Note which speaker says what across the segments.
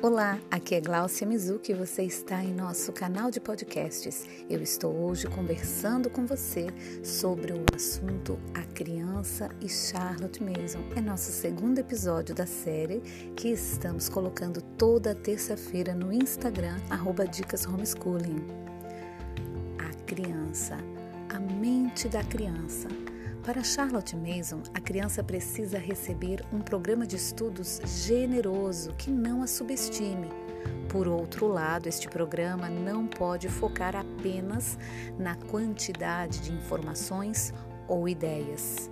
Speaker 1: Olá, aqui é Glaucia Mizuki e você está em nosso canal de podcasts. Eu estou hoje conversando com você sobre o assunto A Criança e Charlotte Mason. É nosso segundo episódio da série que estamos colocando toda terça-feira no Instagram, arroba Dicas Homeschooling. A criança, a mente da criança. Para Charlotte Mason, a criança precisa receber um programa de estudos generoso que não a subestime. Por outro lado, este programa não pode focar apenas na quantidade de informações ou ideias.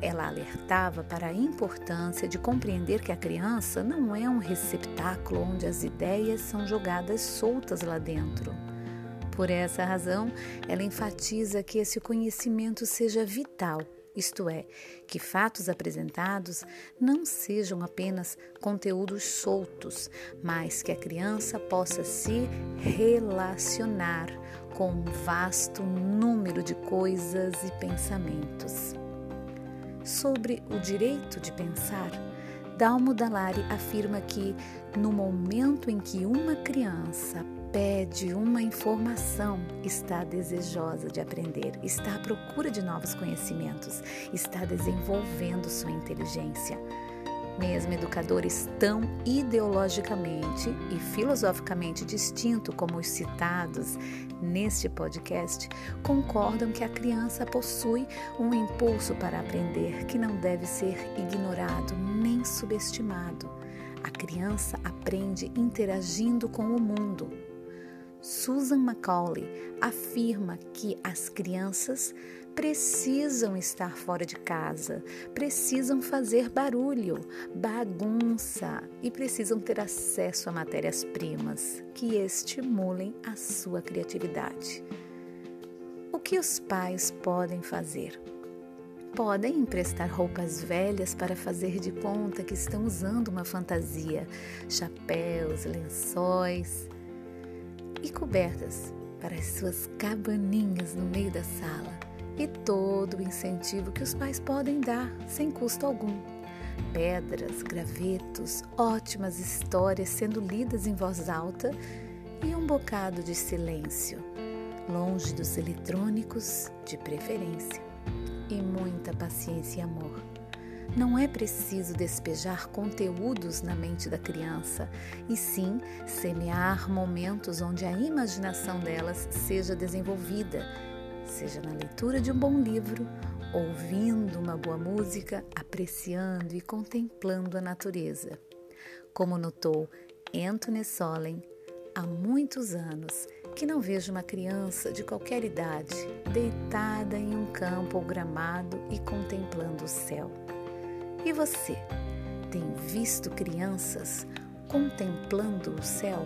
Speaker 1: Ela alertava para a importância de compreender que a criança não é um receptáculo onde as ideias são jogadas soltas lá dentro. Por essa razão, ela enfatiza que esse conhecimento seja vital isto é, que fatos apresentados não sejam apenas conteúdos soltos, mas que a criança possa se relacionar com um vasto número de coisas e pensamentos. Sobre o direito de pensar, Dalmo Dalari afirma que, no momento em que uma criança pede uma informação, está desejosa de aprender, está à procura de novos conhecimentos, está desenvolvendo sua inteligência. Mesmo educadores tão ideologicamente e filosoficamente distintos como os citados neste podcast concordam que a criança possui um impulso para aprender que não deve ser ignorado nem subestimado. A criança aprende interagindo com o mundo, Susan Macaulay afirma que as crianças precisam estar fora de casa, precisam fazer barulho, bagunça e precisam ter acesso a matérias-primas que estimulem a sua criatividade. O que os pais podem fazer? Podem emprestar roupas velhas para fazer de conta que estão usando uma fantasia, chapéus, lençóis e cobertas para as suas cabaninhas no meio da sala e todo o incentivo que os pais podem dar sem custo algum. Pedras, gravetos, ótimas histórias sendo lidas em voz alta e um bocado de silêncio, longe dos eletrônicos, de preferência, e muita paciência e amor. Não é preciso despejar conteúdos na mente da criança, e sim semear momentos onde a imaginação delas seja desenvolvida, seja na leitura de um bom livro, ouvindo uma boa música, apreciando e contemplando a natureza. Como notou Anthony Solen, há muitos anos que não vejo uma criança de qualquer idade deitada em um campo ou gramado e contemplando o céu. E você, tem visto crianças contemplando o céu?